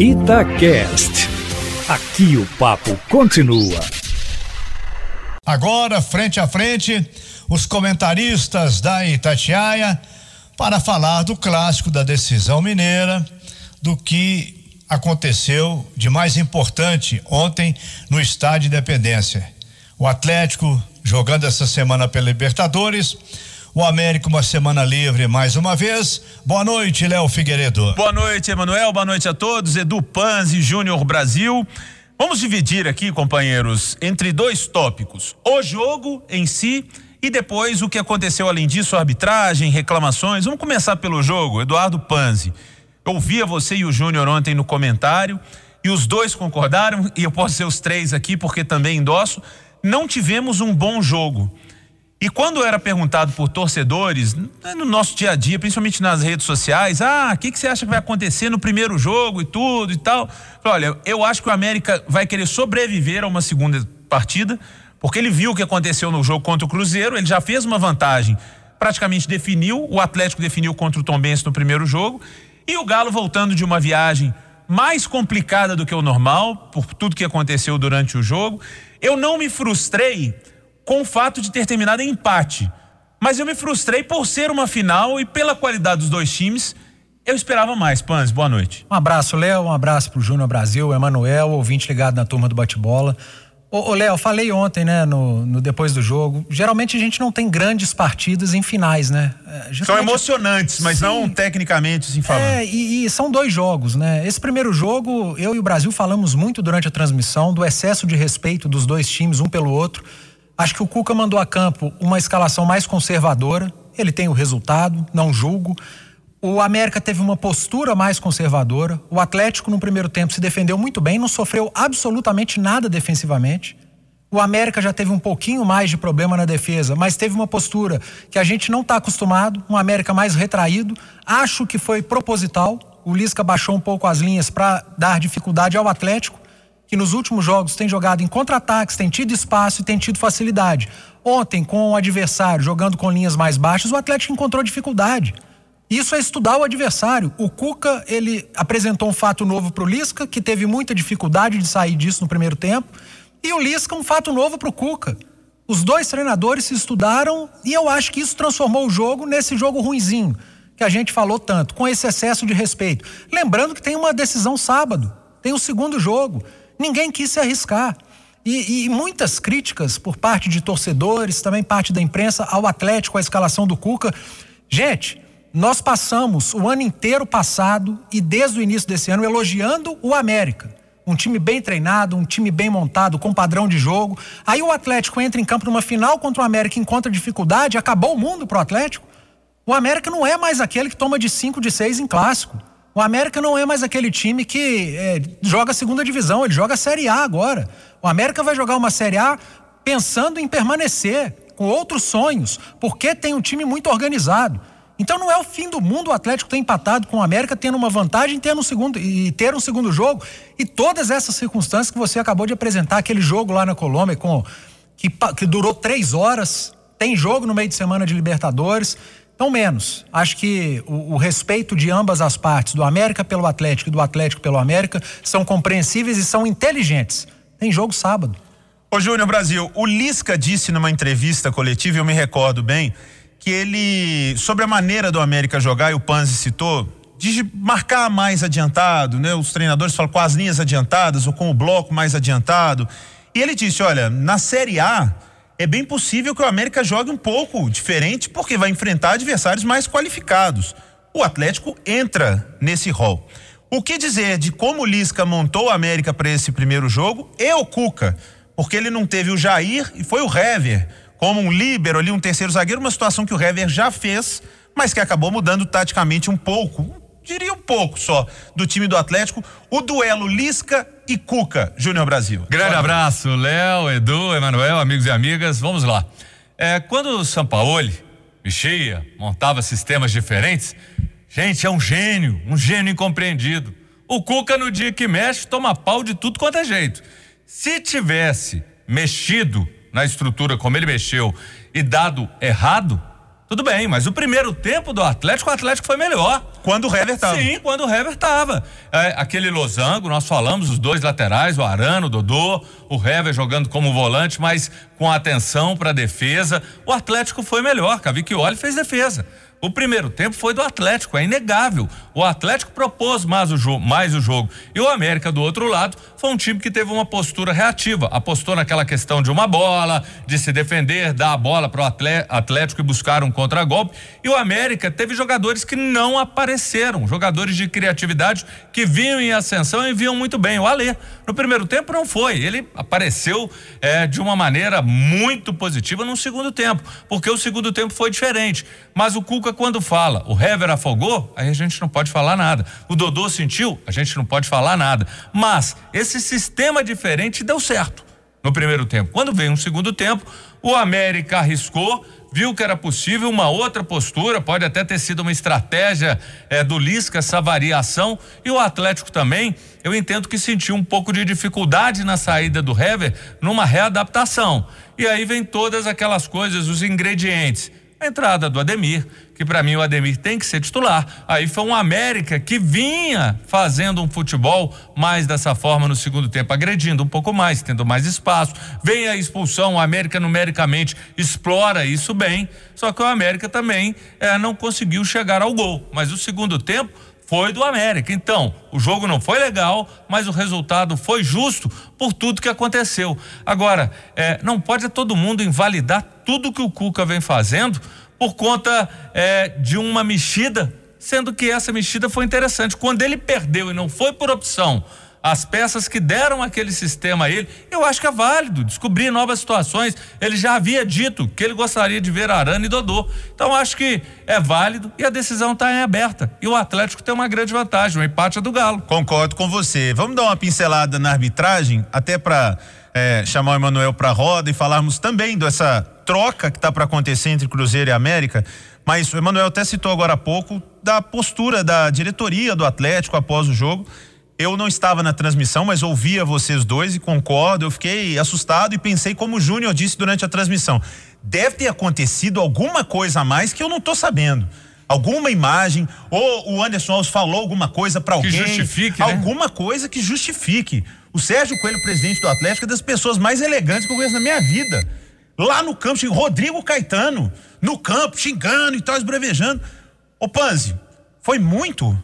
Itacast. Aqui o papo continua. Agora, frente a frente, os comentaristas da Itatiaia para falar do clássico da decisão mineira, do que aconteceu de mais importante ontem no Estádio Independência. O Atlético jogando essa semana pela Libertadores o América uma semana livre mais uma vez. Boa noite, Léo Figueiredo. Boa noite, Emanuel. Boa noite a todos. Edu Panzi, Júnior Brasil. Vamos dividir aqui, companheiros, entre dois tópicos: o jogo em si e depois o que aconteceu além disso, arbitragem, reclamações. Vamos começar pelo jogo. Eduardo Panzi. Eu ouvia você e o Júnior ontem no comentário e os dois concordaram, e eu posso ser os três aqui porque também endosso. Não tivemos um bom jogo. E quando era perguntado por torcedores, né, no nosso dia a dia, principalmente nas redes sociais, ah, o que, que você acha que vai acontecer no primeiro jogo e tudo e tal? Olha, eu acho que o América vai querer sobreviver a uma segunda partida, porque ele viu o que aconteceu no jogo contra o Cruzeiro, ele já fez uma vantagem, praticamente definiu, o Atlético definiu contra o Tombense no primeiro jogo, e o Galo voltando de uma viagem mais complicada do que o normal, por tudo que aconteceu durante o jogo. Eu não me frustrei com o fato de ter terminado em empate. Mas eu me frustrei por ser uma final e pela qualidade dos dois times. Eu esperava mais. Pans, boa noite. Um abraço, Léo. Um abraço pro Júnior Brasil, Emanuel, ouvinte ligado na turma do bate-bola. Ô, ô Léo, falei ontem, né, no, no, depois do jogo. Geralmente a gente não tem grandes partidas em finais, né? É, são emocionantes, mas sim, não tecnicamente, assim falando. É, e, e, são dois jogos, né? Esse primeiro jogo, eu e o Brasil falamos muito durante a transmissão do excesso de respeito dos dois times, um pelo outro. Acho que o Cuca mandou a campo uma escalação mais conservadora. Ele tem o resultado, não julgo. O América teve uma postura mais conservadora. O Atlético, no primeiro tempo, se defendeu muito bem, não sofreu absolutamente nada defensivamente. O América já teve um pouquinho mais de problema na defesa, mas teve uma postura que a gente não está acostumado, um América mais retraído. Acho que foi proposital. O Lisca baixou um pouco as linhas para dar dificuldade ao Atlético que nos últimos jogos tem jogado em contra-ataques, tem tido espaço e tem tido facilidade. Ontem, com o adversário jogando com linhas mais baixas, o Atlético encontrou dificuldade. Isso é estudar o adversário. O Cuca, ele apresentou um fato novo para o Lisca, que teve muita dificuldade de sair disso no primeiro tempo, e o Lisca um fato novo para o Cuca. Os dois treinadores se estudaram e eu acho que isso transformou o jogo nesse jogo ruinzinho que a gente falou tanto, com esse excesso de respeito. Lembrando que tem uma decisão sábado, tem o segundo jogo. Ninguém quis se arriscar. E, e, muitas críticas por parte de torcedores, também parte da imprensa, ao Atlético, a escalação do Cuca. Gente, nós passamos o ano inteiro passado e desde o início desse ano elogiando o América. Um time bem treinado, um time bem montado, com padrão de jogo. Aí o Atlético entra em campo numa final contra o América e encontra dificuldade, acabou o mundo pro Atlético. O América não é mais aquele que toma de 5 de 6 em clássico. O América não é mais aquele time que é, joga segunda divisão, ele joga a Série A agora. O América vai jogar uma Série A pensando em permanecer, com outros sonhos, porque tem um time muito organizado. Então não é o fim do mundo o Atlético ter empatado com o América, tendo uma vantagem ter um segundo, e ter um segundo jogo. E todas essas circunstâncias que você acabou de apresentar, aquele jogo lá na Colômbia com, que, que durou três horas, tem jogo no meio de semana de Libertadores. Não menos. Acho que o, o, respeito de ambas as partes, do América pelo Atlético e do Atlético pelo América, são compreensíveis e são inteligentes. Tem jogo sábado. Ô Júnior Brasil, o Lisca disse numa entrevista coletiva, eu me recordo bem, que ele, sobre a maneira do América jogar, e o Panzi citou, de marcar mais adiantado, né? Os treinadores falam com as linhas adiantadas ou com o bloco mais adiantado. E ele disse: olha, na Série A é bem possível que o América jogue um pouco diferente, porque vai enfrentar adversários mais qualificados. O Atlético entra nesse rol. O que dizer de como o Lisca montou o América para esse primeiro jogo e o Cuca? Porque ele não teve o Jair e foi o Hever como um líbero ali, um terceiro zagueiro, uma situação que o Hever já fez, mas que acabou mudando taticamente um pouco, diria um pouco só, do time do Atlético. O duelo Lisca e Cuca, Júnior Brasil. Grande abraço, Léo, Edu, Emanuel, amigos e amigas. Vamos lá. É, quando o Sampaoli mexia, montava sistemas diferentes, gente, é um gênio, um gênio incompreendido. O Cuca, no dia que mexe, toma pau de tudo quanto é jeito. Se tivesse mexido na estrutura como ele mexeu e dado errado, Tudo bem, mas o primeiro tempo do Atlético, o Atlético foi melhor. Quando o Hever estava. Sim, quando o Hever estava. É, aquele losango, nós falamos, os dois laterais, o Arano, o Dodô, o Hever jogando como volante, mas com atenção para a defesa. O Atlético foi melhor, Cavicchioli fez defesa. O primeiro tempo foi do Atlético, é inegável. O Atlético propôs mais o, jogo, mais o jogo. E o América, do outro lado, foi um time que teve uma postura reativa. Apostou naquela questão de uma bola, de se defender, dar a bola para o Atlético e buscar um contragolpe. E o América teve jogadores que não apareceram, jogadores de criatividade que vinham em ascensão e vinham muito bem. O Alê, no primeiro tempo, não foi. Ele apareceu é, de uma maneira muito positiva no segundo tempo, porque o segundo tempo foi diferente. Mas o Cuca quando fala, o Hever afogou, aí a gente não pode falar nada. O Dodô sentiu, a gente não pode falar nada. Mas esse sistema diferente deu certo no primeiro tempo. Quando veio um segundo tempo, o América arriscou, viu que era possível uma outra postura, pode até ter sido uma estratégia é, do Lisca essa variação e o Atlético também. Eu entendo que sentiu um pouco de dificuldade na saída do Hever numa readaptação. E aí vem todas aquelas coisas, os ingredientes. A entrada do Ademir, que para mim o Ademir tem que ser titular. Aí foi um América que vinha fazendo um futebol mais dessa forma no segundo tempo, agredindo um pouco mais, tendo mais espaço. Vem a expulsão, o América numericamente explora isso bem, só que o América também é, não conseguiu chegar ao gol. Mas o segundo tempo foi do América. Então, o jogo não foi legal, mas o resultado foi justo por tudo que aconteceu. Agora, é, não pode todo mundo invalidar tudo que o Cuca vem fazendo por conta é, de uma mexida, sendo que essa mexida foi interessante. Quando ele perdeu e não foi por opção, as peças que deram aquele sistema a ele, eu acho que é válido descobrir novas situações. Ele já havia dito que ele gostaria de ver Arana e Dodô. Então acho que é válido e a decisão está em aberta. E o Atlético tem uma grande vantagem, o empate é do Galo. Concordo com você. Vamos dar uma pincelada na arbitragem, até para é, chamar o Emanuel para a roda e falarmos também dessa troca que está para acontecer entre Cruzeiro e América, mas o Emanuel até citou agora há pouco da postura da diretoria do Atlético após o jogo. Eu não estava na transmissão, mas ouvia vocês dois e concordo. Eu fiquei assustado e pensei, como o Júnior disse durante a transmissão: deve ter acontecido alguma coisa a mais que eu não estou sabendo alguma imagem, ou o Anderson Alves falou alguma coisa para alguém. Que justifique, né? Alguma coisa que justifique. O Sérgio Coelho, presidente do Atlético, é das pessoas mais elegantes que eu conheço na minha vida. Lá no campo, Rodrigo Caetano, no campo, xingando e tal, esbrevejando. Ô Panzi, foi muito?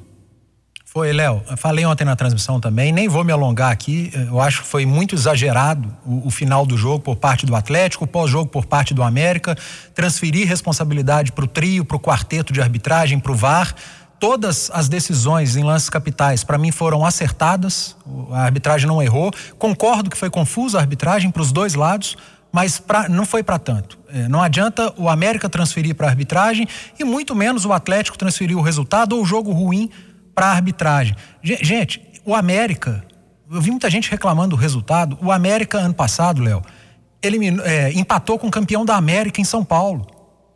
Foi, Léo. Falei ontem na transmissão também, nem vou me alongar aqui. Eu acho que foi muito exagerado o, o final do jogo por parte do Atlético, o pós-jogo por parte do América, transferir responsabilidade para o trio, para o quarteto de arbitragem, para o VAR todas as decisões em lances capitais, para mim, foram acertadas. A arbitragem não errou. Concordo que foi confusa a arbitragem para os dois lados mas pra, não foi para tanto. É, não adianta o América transferir para a arbitragem e muito menos o Atlético transferir o resultado ou o jogo ruim para arbitragem. Gente, o América, eu vi muita gente reclamando do resultado. O América, ano passado, Léo, é, empatou com o campeão da América em São Paulo.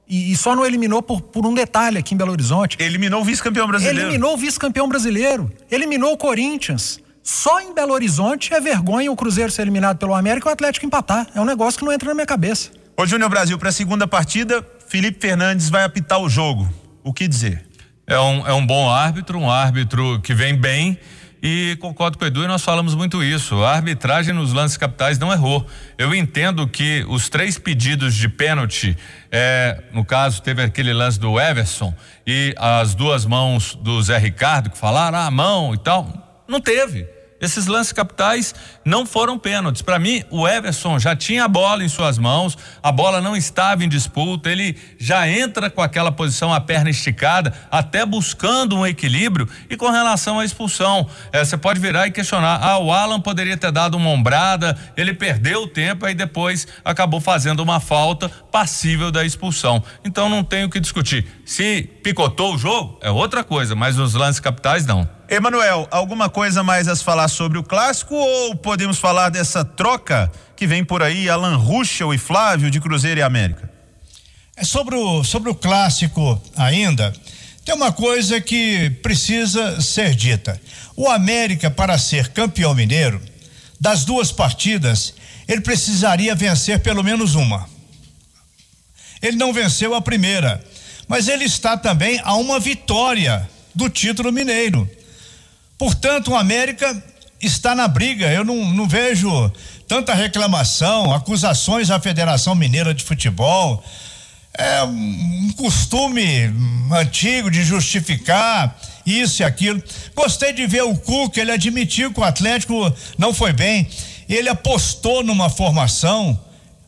E, e só não eliminou por, por, um detalhe aqui em Belo Horizonte. Eliminou o vice-campeão brasileiro. Eliminou o vice-campeão brasileiro. Eliminou o Corinthians. Só em Belo Horizonte é vergonha o Cruzeiro ser eliminado pelo América e o Atlético empatar. É um negócio que não entra na minha cabeça. Ô Júnior Brasil, para a segunda partida, Felipe Fernandes vai apitar o jogo. O que dizer? É um, é um bom árbitro, um árbitro que vem bem. E concordo com o Edu e nós falamos muito isso. A arbitragem nos lances capitais não errou. Eu entendo que os três pedidos de pênalti, é, no caso, teve aquele lance do Everson e as duas mãos do Zé Ricardo que falaram, ah, mão e tal. Não teve. Esses lances capitais não foram pênaltis. Para mim, o Everson já tinha a bola em suas mãos, a bola não estava em disputa, ele já entra com aquela posição, a perna esticada, até buscando um equilíbrio. E com relação à expulsão, é, você pode virar e questionar: ah, o Alan poderia ter dado uma ombrada, ele perdeu o tempo, aí depois acabou fazendo uma falta passível da expulsão. Então não tem o que discutir. Se picotou o jogo, é outra coisa, mas nos lances capitais não. Emanuel, alguma coisa mais a falar sobre o clássico ou podemos falar dessa troca que vem por aí, Alan Ruschel e Flávio de Cruzeiro e América? É sobre o, sobre o clássico ainda, tem uma coisa que precisa ser dita. O América, para ser campeão mineiro, das duas partidas, ele precisaria vencer pelo menos uma. Ele não venceu a primeira. Mas ele está também a uma vitória do título mineiro. Portanto, o América está na briga. Eu não, não vejo tanta reclamação, acusações à Federação Mineira de Futebol. É um costume antigo de justificar isso e aquilo. Gostei de ver o Cuca, ele admitiu que o Atlético não foi bem. Ele apostou numa formação,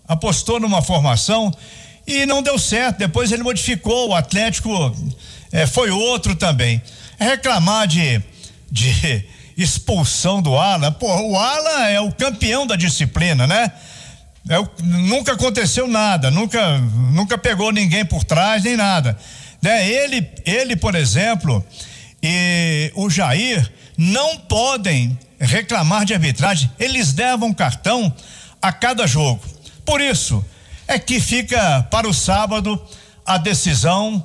apostou numa formação e não deu certo. Depois ele modificou, o Atlético é, foi outro também. Reclamar de, de expulsão do Ala, pô, o Ala é o campeão da disciplina, né? É, nunca aconteceu nada, nunca, nunca pegou ninguém por trás nem nada. Né? Ele, ele, por exemplo, e o Jair não podem reclamar de arbitragem, eles devam cartão a cada jogo. Por isso é que fica para o sábado a decisão,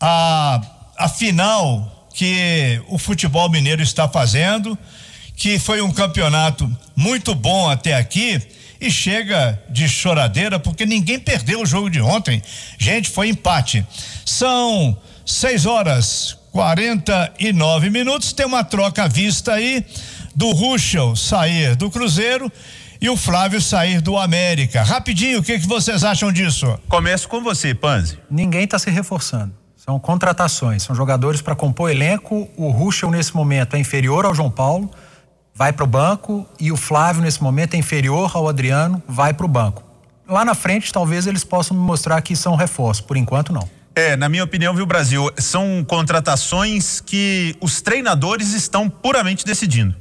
a, a final que o futebol mineiro está fazendo, que foi um campeonato muito bom até aqui e chega de choradeira porque ninguém perdeu o jogo de ontem. Gente, foi empate. São seis horas 49 minutos. Tem uma troca à vista aí do Ruschel sair do Cruzeiro e o Flávio sair do América. Rapidinho, o que, que vocês acham disso? Começo com você, Panzi. Ninguém está se reforçando. São contratações, são jogadores para compor elenco. O Ruschel, nesse momento, é inferior ao João Paulo, vai para o banco, e o Flávio, nesse momento, é inferior ao Adriano, vai para o banco. Lá na frente, talvez eles possam me mostrar que são reforços. Por enquanto, não. É, na minha opinião, viu, Brasil, são contratações que os treinadores estão puramente decidindo.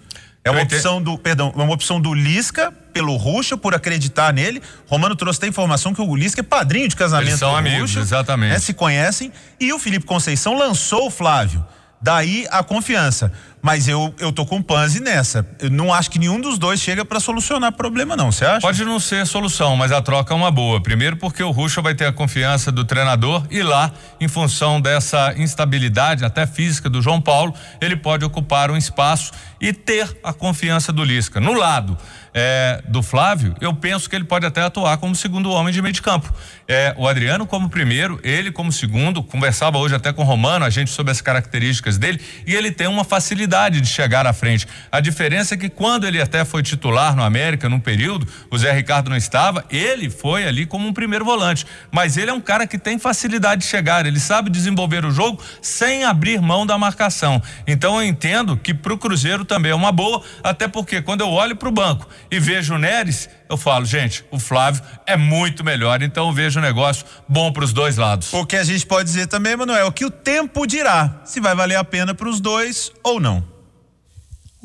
É uma opção do, perdão, é uma opção do Lisca pelo Ruxa, por acreditar nele. Romano trouxe a informação que o Lisca é padrinho de casamento Eles são do amigos, Ruxa, exatamente. Né, se conhecem. E o Felipe Conceição lançou o Flávio. Daí a confiança. Mas eu, eu tô com o nessa. Eu não acho que nenhum dos dois chega para solucionar problema, não. Você acha? Pode não ser solução, mas a troca é uma boa. Primeiro, porque o Ruxa vai ter a confiança do treinador e lá, em função dessa instabilidade, até física do João Paulo, ele pode ocupar um espaço e ter a confiança do Lisca. No lado é, do Flávio, eu penso que ele pode até atuar como segundo homem de meio de campo. É, o Adriano como primeiro, ele como segundo. Conversava hoje até com o Romano, a gente sobre as características dele, e ele tem uma facilidade de chegar à frente. A diferença é que quando ele até foi titular no América, num período, o Zé Ricardo não estava, ele foi ali como um primeiro volante. Mas ele é um cara que tem facilidade de chegar, ele sabe desenvolver o jogo sem abrir mão da marcação. Então eu entendo que para o Cruzeiro também é uma boa, até porque quando eu olho para o banco e vejo o Neres, eu falo, gente, o Flávio é muito melhor, então eu vejo um negócio bom para os dois lados. O que a gente pode dizer também, Manuel, é que o tempo dirá se vai valer a pena para os dois ou não.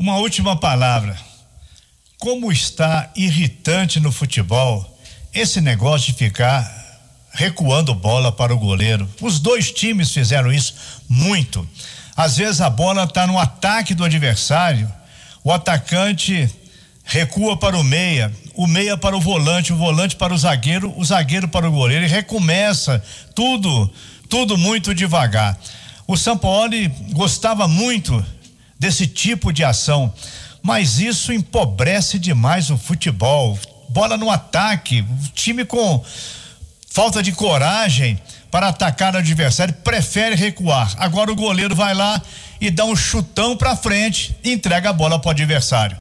Uma última palavra. Como está irritante no futebol esse negócio de ficar recuando bola para o goleiro. Os dois times fizeram isso muito. Às vezes a bola está no ataque do adversário, o atacante recua para o meia, o meia para o volante, o volante para o zagueiro, o zagueiro para o goleiro e recomeça tudo, tudo muito devagar. O Sampaoli gostava muito desse tipo de ação, mas isso empobrece demais o futebol. Bola no ataque, time com falta de coragem para atacar o adversário prefere recuar. Agora o goleiro vai lá e dá um chutão para frente e entrega a bola para o adversário.